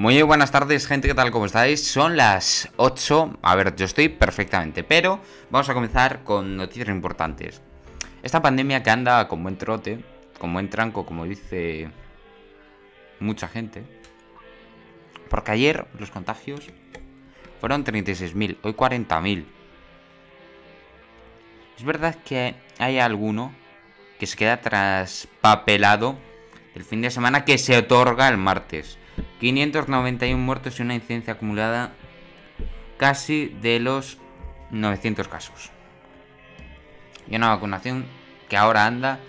Muy buenas tardes, gente, ¿qué tal? ¿Cómo estáis? Son las 8. A ver, yo estoy perfectamente, pero vamos a comenzar con noticias importantes. Esta pandemia que anda con buen trote, con buen tranco, como dice mucha gente. Porque ayer los contagios fueron 36.000, hoy 40.000. Es verdad que hay alguno que se queda traspapelado el fin de semana que se otorga el martes. 591 muertos y una incidencia acumulada casi de los 900 casos. Y una vacunación que ahora anda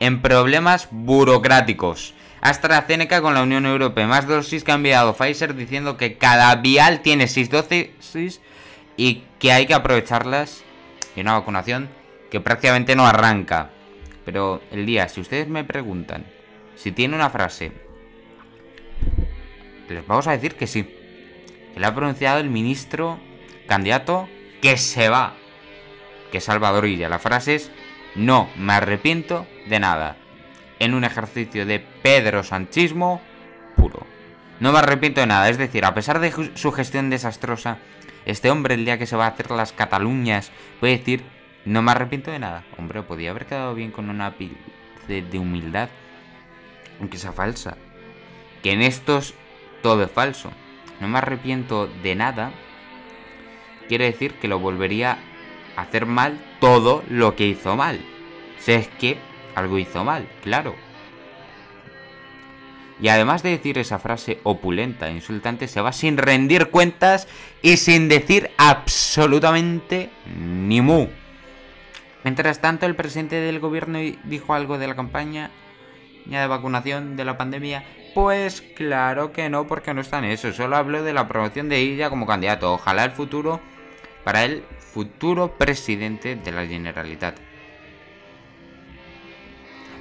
en problemas burocráticos. AstraZeneca con la Unión Europea. Más dosis que ha enviado Pfizer diciendo que cada vial tiene 6 dosis y que hay que aprovecharlas. Y una vacunación que prácticamente no arranca. Pero el día, si ustedes me preguntan si tiene una frase, les vamos a decir que sí. Que le ha pronunciado el ministro candidato que se va. Que Salvador Illa. La frase es, no me arrepiento de nada. En un ejercicio de Pedro Sanchismo puro. No me arrepiento de nada. Es decir, a pesar de su gestión desastrosa, este hombre el día que se va a hacer las Cataluñas puede decir, no me arrepiento de nada. Hombre, podía haber quedado bien con una pil de humildad aunque sea falsa. Que en estos todo es falso. No me arrepiento de nada. Quiere decir que lo volvería a hacer mal todo lo que hizo mal. Si es que algo hizo mal, claro. Y además de decir esa frase opulenta, insultante, se va sin rendir cuentas y sin decir absolutamente ni mu. Mientras tanto, el presidente del gobierno dijo algo de la campaña de vacunación de la pandemia? Pues claro que no, porque no está en eso. Solo hablo de la promoción de ella como candidato. Ojalá el futuro para el futuro presidente de la Generalitat.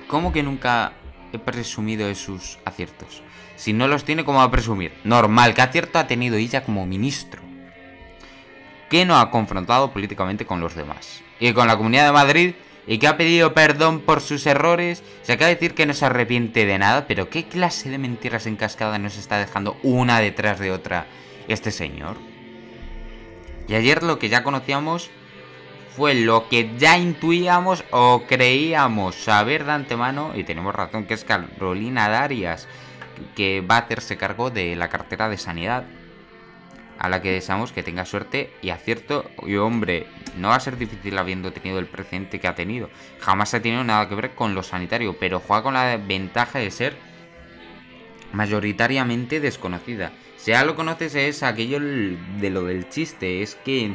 ¿Cómo que nunca he presumido de sus aciertos? Si no los tiene, ¿cómo va a presumir? Normal, ¿qué acierto ha tenido ella como ministro? Que no ha confrontado políticamente con los demás. Y con la Comunidad de Madrid y que ha pedido perdón por sus errores. Se acaba de decir que no se arrepiente de nada, pero ¿qué clase de mentiras en cascada nos está dejando una detrás de otra este señor? Y ayer lo que ya conocíamos fue lo que ya intuíamos o creíamos saber de antemano, y tenemos razón, que es Carolina Darias, que va a hacerse cargo de la cartera de sanidad a la que deseamos que tenga suerte y acierto. Y hombre, no va a ser difícil habiendo tenido el precedente que ha tenido. Jamás ha tenido nada que ver con lo sanitario, pero juega con la ventaja de ser mayoritariamente desconocida. Si ya lo conoces es aquello de lo del chiste, es que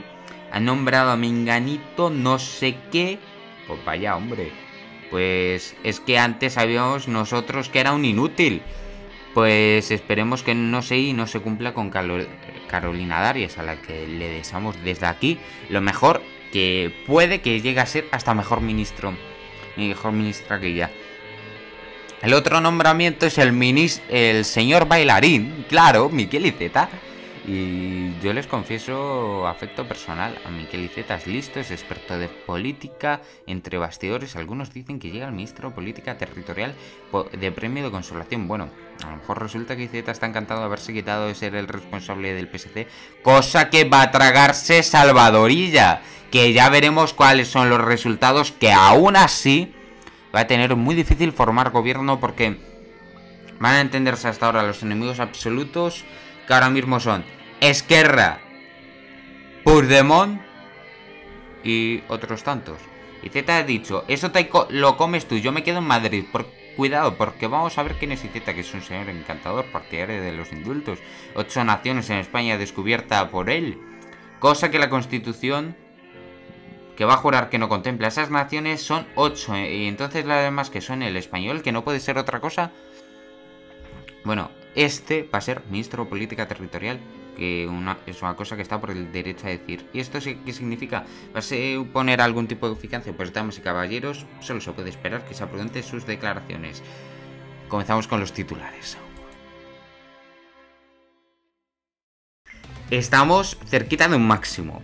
ha nombrado a Minganito no sé qué. Pues vaya, hombre. Pues es que antes sabíamos nosotros que era un inútil. Pues esperemos que no sé y no se cumpla con Carolina Darias, a la que le deseamos desde aquí lo mejor que puede que llegue a ser hasta mejor ministro, mejor ministra que ella. El otro nombramiento es el, el señor bailarín, claro, Miquel Iceta. Y yo les confieso afecto personal a Miquel Iceta, es listo, es experto de política, entre bastidores. Algunos dicen que llega el ministro de Política Territorial de premio de consolación. Bueno, a lo mejor resulta que Iceta está encantado de haberse quitado de ser el responsable del PSC, cosa que va a tragarse Salvadorilla. Que ya veremos cuáles son los resultados, que aún así va a tener muy difícil formar gobierno porque van a entenderse hasta ahora los enemigos absolutos que ahora mismo son Esquerra, Puigdemont y otros tantos. Y Z ha dicho, eso lo comes tú, yo me quedo en Madrid. Por, cuidado, porque vamos a ver quién es Z, que es un señor encantador, partidario de los indultos. Ocho naciones en España descubierta por él. Cosa que la Constitución que va a jurar que no contempla. Esas naciones son ocho. Eh, y entonces las demás que son el español, que no puede ser otra cosa. Bueno, este va a ser ministro de Política Territorial, que es una cosa que está por el derecho a decir. ¿Y esto qué significa? ¿Va a suponer algún tipo de eficacia? Pues damas y caballeros, solo se puede esperar que se prudente sus declaraciones. Comenzamos con los titulares. Estamos cerquita de un máximo.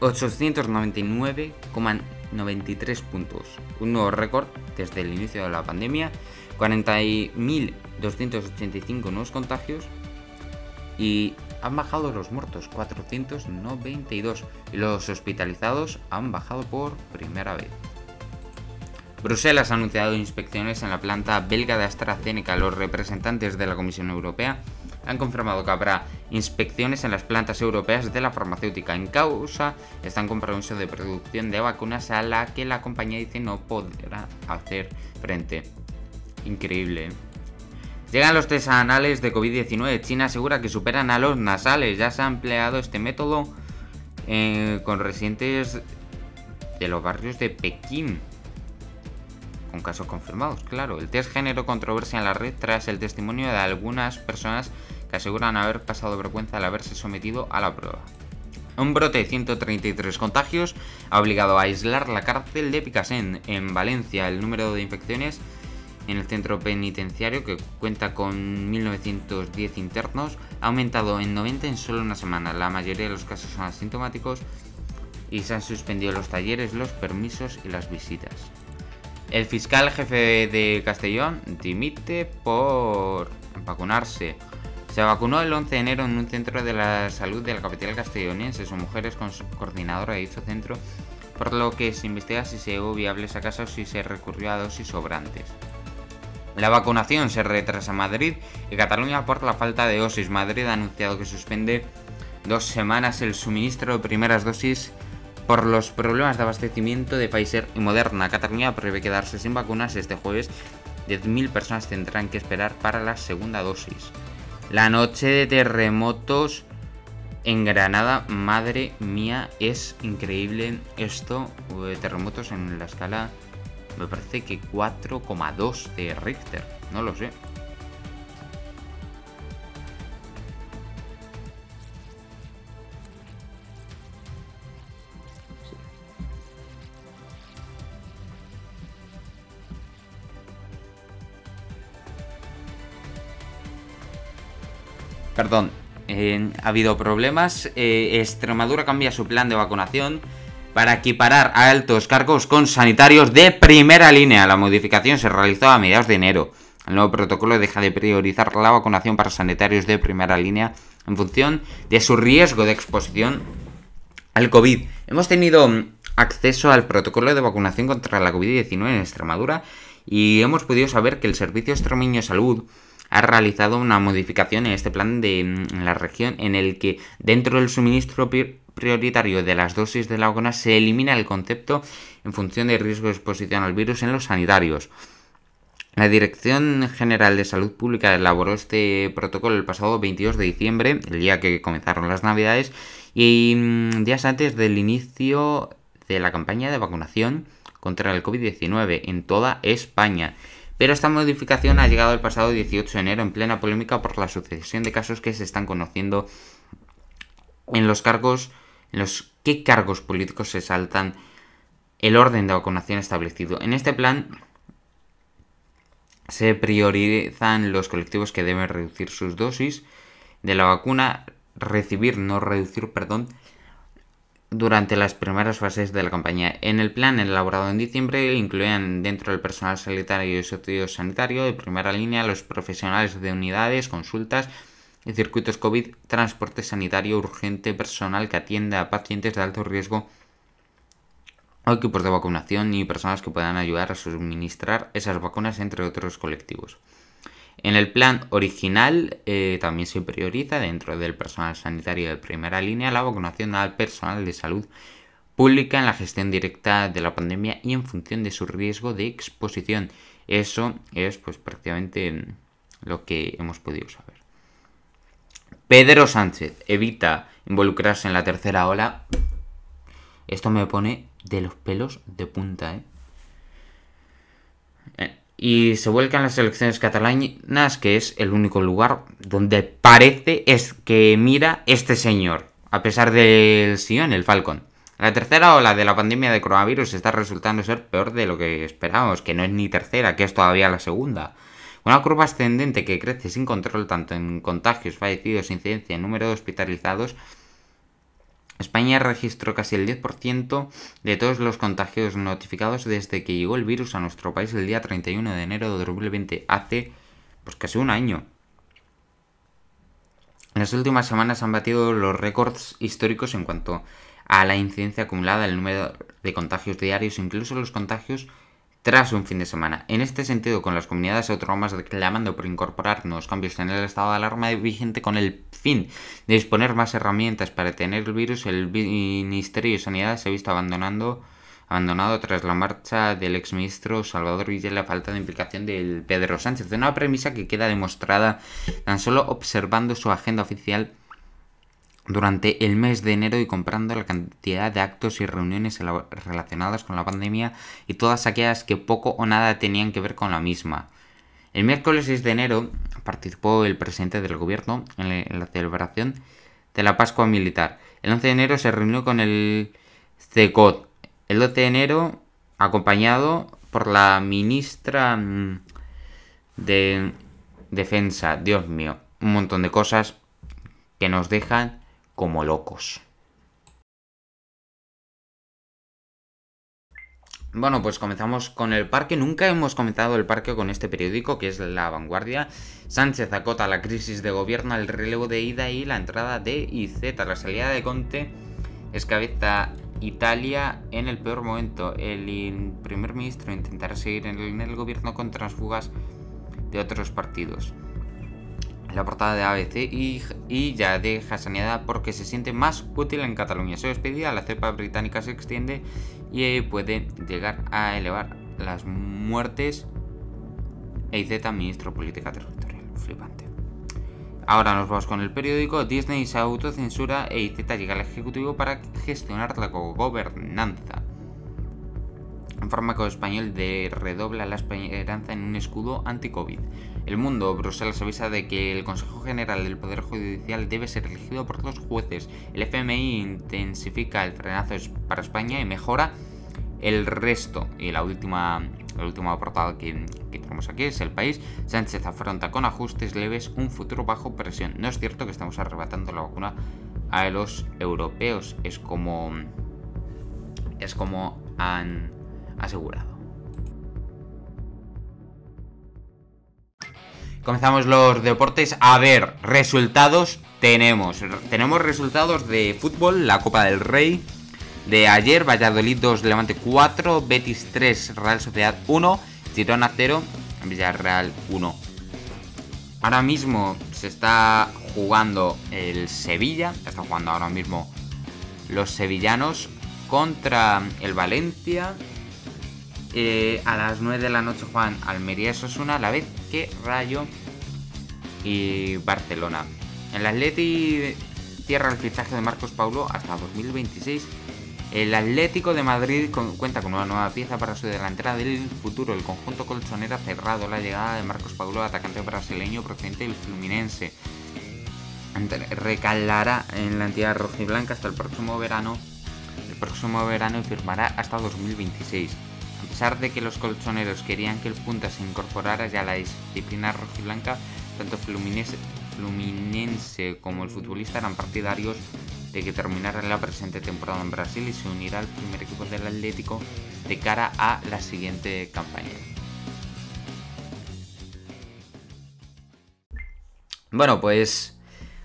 899,93 puntos. Un nuevo récord desde el inicio de la pandemia. 40.285 nuevos contagios y han bajado los muertos, 492, y los hospitalizados han bajado por primera vez. Bruselas ha anunciado inspecciones en la planta belga de AstraZeneca. Los representantes de la Comisión Europea han confirmado que habrá inspecciones en las plantas europeas de la farmacéutica. En causa están compromisos de producción de vacunas a la que la compañía dice no podrá hacer frente. Increíble. ¿eh? Llegan los test anales de COVID-19. China asegura que superan a los nasales. Ya se ha empleado este método eh, con residentes de los barrios de Pekín. Con casos confirmados, claro. El test generó controversia en la red tras el testimonio de algunas personas que aseguran haber pasado vergüenza al haberse sometido a la prueba. Un brote de 133 contagios ha obligado a aislar la cárcel de Picasen en Valencia. El número de infecciones en el centro penitenciario, que cuenta con 1.910 internos, ha aumentado en 90 en solo una semana. La mayoría de los casos son asintomáticos y se han suspendido los talleres, los permisos y las visitas. El fiscal jefe de Castellón dimite por vacunarse. Se vacunó el 11 de enero en un centro de la salud de la capital castellonense. Son mujeres con su coordinadora de dicho centro, por lo que se investiga si se hubo viables a o si se recurrió a dosis sobrantes. La vacunación se retrasa en Madrid y Cataluña por la falta de dosis. Madrid ha anunciado que suspende dos semanas el suministro de primeras dosis por los problemas de abastecimiento de Pfizer y Moderna. Cataluña prevé quedarse sin vacunas este jueves. 10.000 personas tendrán que esperar para la segunda dosis. La noche de terremotos en Granada, madre mía, es increíble esto. Terremotos en la escala me parece que 4,2 de Richter. No lo sé. Perdón, eh, ha habido problemas. Eh, Extremadura cambia su plan de vacunación para equiparar a altos cargos con sanitarios de primera línea. La modificación se realizó a mediados de enero. El nuevo protocolo deja de priorizar la vacunación para sanitarios de primera línea en función de su riesgo de exposición al COVID. Hemos tenido acceso al protocolo de vacunación contra la COVID-19 en Extremadura y hemos podido saber que el Servicio Extremeño de Salud ha realizado una modificación en este plan de la región en el que dentro del suministro prioritario de las dosis de la vacuna se elimina el concepto en función de riesgo de exposición al virus en los sanitarios. La Dirección General de Salud Pública elaboró este protocolo el pasado 22 de diciembre, el día que comenzaron las Navidades, y mm, días antes del inicio de la campaña de vacunación contra el COVID-19 en toda España. Pero esta modificación ha llegado el pasado 18 de enero en plena polémica por la sucesión de casos que se están conociendo en los cargos en los qué cargos políticos se saltan el orden de vacunación establecido. En este plan se priorizan los colectivos que deben reducir sus dosis de la vacuna, recibir, no reducir, perdón, durante las primeras fases de la campaña. En el plan elaborado en diciembre incluían dentro del personal sanitario y sanitario de primera línea los profesionales de unidades, consultas, en circuitos COVID, transporte sanitario urgente, personal que atiende a pacientes de alto riesgo o equipos de vacunación y personas que puedan ayudar a suministrar esas vacunas, entre otros colectivos. En el plan original eh, también se prioriza dentro del personal sanitario de primera línea la vacunación al personal de salud pública en la gestión directa de la pandemia y en función de su riesgo de exposición. Eso es pues prácticamente lo que hemos podido saber. Pedro Sánchez evita involucrarse en la tercera ola. Esto me pone de los pelos de punta, ¿eh? eh y se vuelcan las elecciones catalanas, que es el único lugar donde parece es que mira este señor, a pesar del en el Falcon. La tercera ola de la pandemia de coronavirus está resultando ser peor de lo que esperábamos, que no es ni tercera, que es todavía la segunda. Una curva ascendente que crece sin control tanto en contagios, fallecidos, incidencia y número de hospitalizados. España registró casi el 10% de todos los contagios notificados desde que llegó el virus a nuestro país el día 31 de enero de 2020, hace pues casi un año. En las últimas semanas han batido los récords históricos en cuanto a la incidencia acumulada, el número de contagios diarios, incluso los contagios tras un fin de semana. En este sentido, con las comunidades autónomas reclamando por incorporar nuevos cambios en el estado de alarma vigente con el fin de disponer más herramientas para detener el virus, el Ministerio de Sanidad se ha visto abandonando abandonado tras la marcha del exministro Salvador Villa y la falta de implicación del Pedro Sánchez. Una premisa que queda demostrada tan solo observando su agenda oficial durante el mes de enero y comprando la cantidad de actos y reuniones relacionadas con la pandemia y todas aquellas que poco o nada tenían que ver con la misma. El miércoles 6 de enero participó el presidente del gobierno en la celebración de la Pascua Militar. El 11 de enero se reunió con el CECOT. El 12 de enero, acompañado por la ministra mm, de Defensa. Dios mío, un montón de cosas que nos dejan como locos. Bueno, pues comenzamos con el parque. Nunca hemos comenzado el parque con este periódico, que es La Vanguardia. Sánchez acota la crisis de gobierno, el relevo de ida y la entrada de IZ. La salida de Conte escabeza Italia en el peor momento. El primer ministro intentará seguir en el gobierno con transfugas de otros partidos la portada de ABC y, ya deja sanidad porque se siente más útil en Cataluña. Se despedida, la cepa británica se extiende y puede llegar a elevar las muertes. EIZ, ministro política territorial. Flipante. Ahora nos vamos con el periódico. Disney se autocensura e IZ llega al Ejecutivo para gestionar la gobernanza. Un fármaco español de redobla la esperanza en un escudo anti-COVID. El Mundo, Bruselas avisa de que el Consejo General del Poder Judicial debe ser elegido por los jueces. El FMI intensifica el frenazo para España y mejora el resto. Y la última, la última portada que, que, tenemos aquí es el país. Sánchez afronta con ajustes leves un futuro bajo presión. No es cierto que estamos arrebatando la vacuna a los europeos. Es como. Es como han asegurado. Comenzamos los deportes. A ver, resultados tenemos. Tenemos resultados de fútbol, la Copa del Rey. De ayer, Valladolid 2, Levante 4, Betis 3, Real Sociedad 1, Girona 0, Villarreal 1. Ahora mismo se está jugando el Sevilla, está jugando ahora mismo los sevillanos contra el Valencia eh, a las 9 de la noche juegan Almería Sosuna a la vez que Rayo y Barcelona. El Atleti cierra el fichaje de Marcos Paulo hasta 2026. El Atlético de Madrid cuenta con una nueva pieza para su delantera del futuro. El conjunto colchonero ha cerrado la llegada de Marcos Paulo, atacante brasileño procedente del Fluminense. Recalará en la entidad rojiblanca hasta el próximo verano. El próximo verano y firmará hasta 2026. A pesar de que los colchoneros querían que el punta se incorporara ya a la disciplina rojiblanca, tanto Fluminense, Fluminense como el futbolista eran partidarios de que terminara la presente temporada en Brasil y se unirá al primer equipo del Atlético de cara a la siguiente campaña. Bueno, pues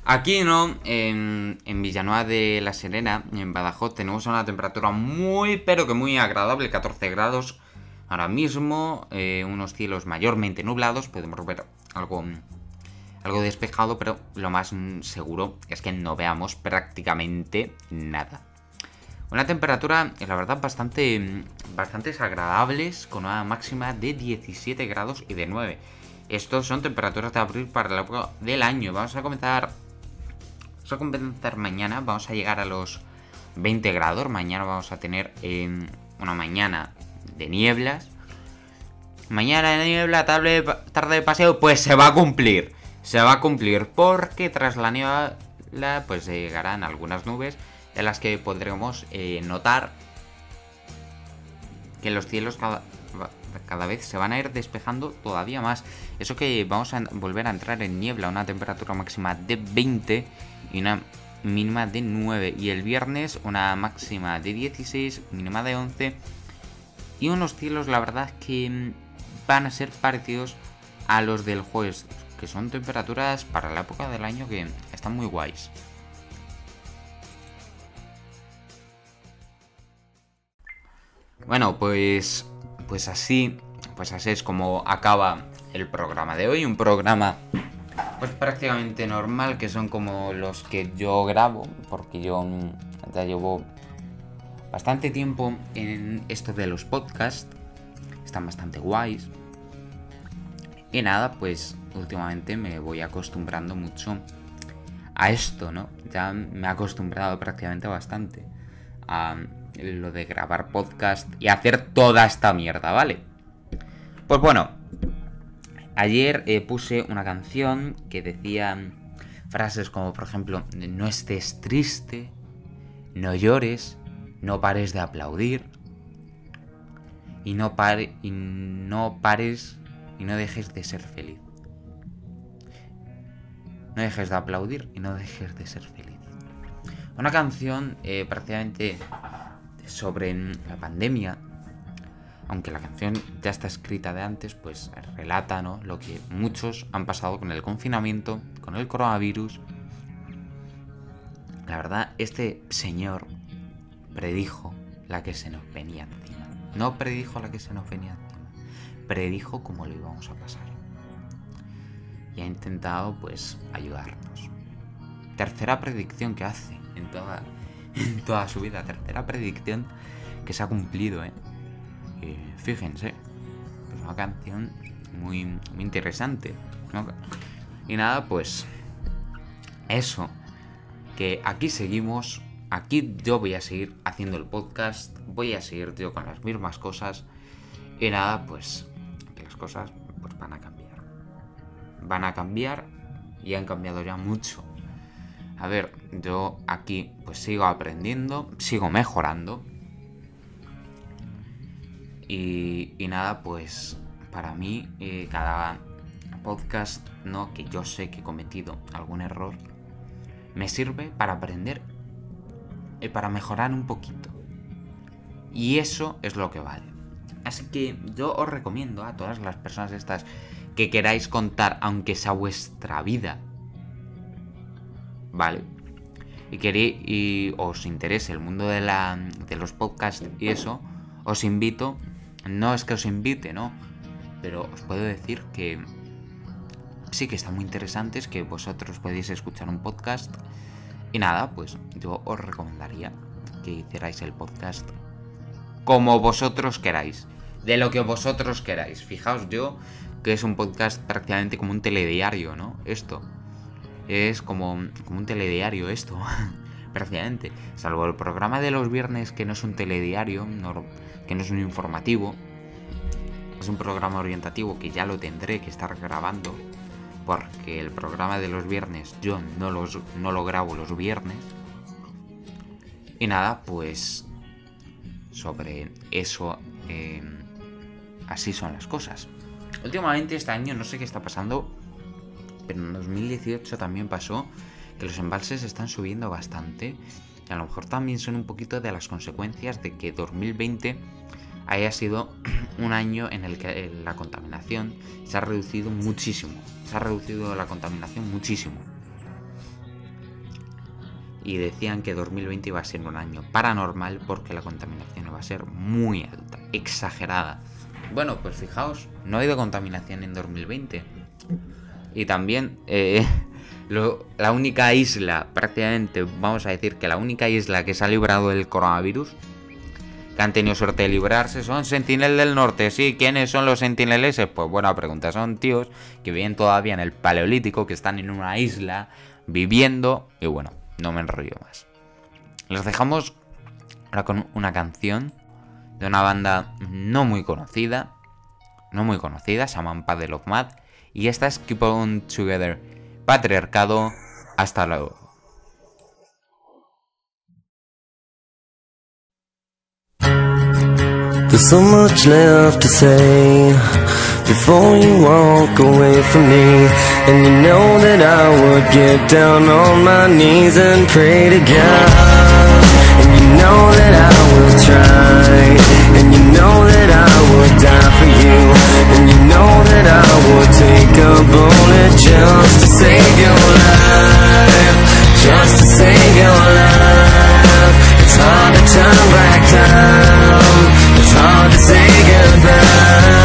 aquí no, en, en, Villanueva de la Serena, en Badajoz, tenemos una temperatura muy, pero que muy agradable, 14 grados. Ahora mismo, eh, unos cielos mayormente nublados, podemos ver algo algo despejado, pero lo más seguro es que no veamos prácticamente nada. Una temperatura, la verdad, bastante, bastante con una máxima de 17 grados y de 9. Estos son temperaturas de abril para la época del año. Vamos a comenzar. Vamos a comenzar mañana. Vamos a llegar a los 20 grados. Mañana vamos a tener una mañana de nieblas. Mañana de niebla, tarde, tarde de paseo, pues se va a cumplir se va a cumplir porque tras la niebla pues llegarán algunas nubes en las que podremos eh, notar que los cielos cada, cada, vez se van a ir despejando todavía más. Eso que vamos a volver a entrar en niebla, una temperatura máxima de 20 y una mínima de 9. Y el viernes una máxima de 16, mínima de 11. Y unos cielos, la verdad, que van a ser parecidos a los del jueves que son temperaturas para la época del año que están muy guays. Bueno, pues pues así, pues así es como acaba el programa de hoy, un programa pues prácticamente normal que son como los que yo grabo, porque yo mm, ya llevo bastante tiempo en esto de los podcasts, están bastante guays. Y nada, pues últimamente me voy acostumbrando mucho a esto, ¿no? Ya me he acostumbrado prácticamente bastante a lo de grabar podcast y hacer toda esta mierda, ¿vale? Pues bueno, ayer eh, puse una canción que decía frases como, por ejemplo, no estés triste, no llores, no pares de aplaudir y no, pares y no dejes de ser feliz. No dejes de aplaudir y no dejes de ser feliz. Una canción eh, prácticamente sobre la pandemia, aunque la canción ya está escrita de antes, pues relata ¿no? lo que muchos han pasado con el confinamiento, con el coronavirus. La verdad, este señor predijo la que se nos venía encima. No predijo la que se nos venía encima, predijo cómo lo íbamos a pasar. Y ha intentado, pues, ayudarnos. Tercera predicción que hace en toda en toda su vida. Tercera predicción que se ha cumplido, ¿eh? Fíjense, es una canción muy, muy interesante. Y nada, pues eso, que aquí seguimos, aquí yo voy a seguir haciendo el podcast, voy a seguir yo con las mismas cosas. Y nada, pues que las cosas pues, van a cambiar. Van a cambiar y han cambiado ya mucho. A ver, yo aquí pues sigo aprendiendo, sigo mejorando. Y, nada, pues para mí eh, cada podcast, ¿no? Que yo sé que he cometido algún error, me sirve para aprender y para mejorar un poquito. Y eso es lo que vale. Así que yo os recomiendo a todas las personas estas que queráis contar, aunque sea vuestra vida, ¿vale? Y, queréis, y os interese el mundo de, la, de los podcasts y eso, os invito, no es que os invite, ¿no? Pero os puedo decir que sí que está muy interesante, es que vosotros podéis escuchar un podcast. Y nada, pues yo os recomendaría que hicierais el podcast como vosotros queráis. De lo que vosotros queráis. Fijaos yo que es un podcast prácticamente como un telediario, ¿no? Esto es como, un telediario esto, prácticamente. Salvo el programa de los viernes que no es un telediario, que no es un informativo. Es un programa orientativo que ya lo tendré que estar grabando. Porque el programa de los viernes yo no, los, no lo grabo los viernes. Y nada, pues sobre eso eh, así son las cosas. Últimamente este año no sé qué está pasando pero en 2018 también pasó que los embalses están subiendo bastante. Y a lo mejor también son un poquito de las consecuencias de que 2020 haya sido un año en el que la contaminación se ha reducido muchísimo. Se ha reducido la contaminación muchísimo. Y decían que 2020 iba a ser un año paranormal porque la contaminación iba a ser muy alta, exagerada. Bueno, pues fijaos, no ha habido contaminación en 2020. Y también eh, la única isla, prácticamente, vamos a decir que la única isla que se ha librado del coronavirus, que han tenido suerte de librarse, son Sentinel del Norte. Sí, ¿quiénes son los Sentineleses? Pues buena pregunta, son tíos que viven todavía en el Paleolítico, que están en una isla viviendo. Y bueno, no me enrollo más. Los dejamos ahora con una canción de una banda no muy conocida. No muy conocida, se llaman Paddle of Mad y esta es Keep On Together. Patriarcado, hasta luego. There's so much left to say before you walk away from me. And you know that I would get down on my knees and pray to God. And you know that I will try. I would take a bullet just to save your life Just to save your life. It's hard to turn back time. It's hard to say goodbye.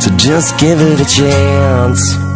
So just give it a chance.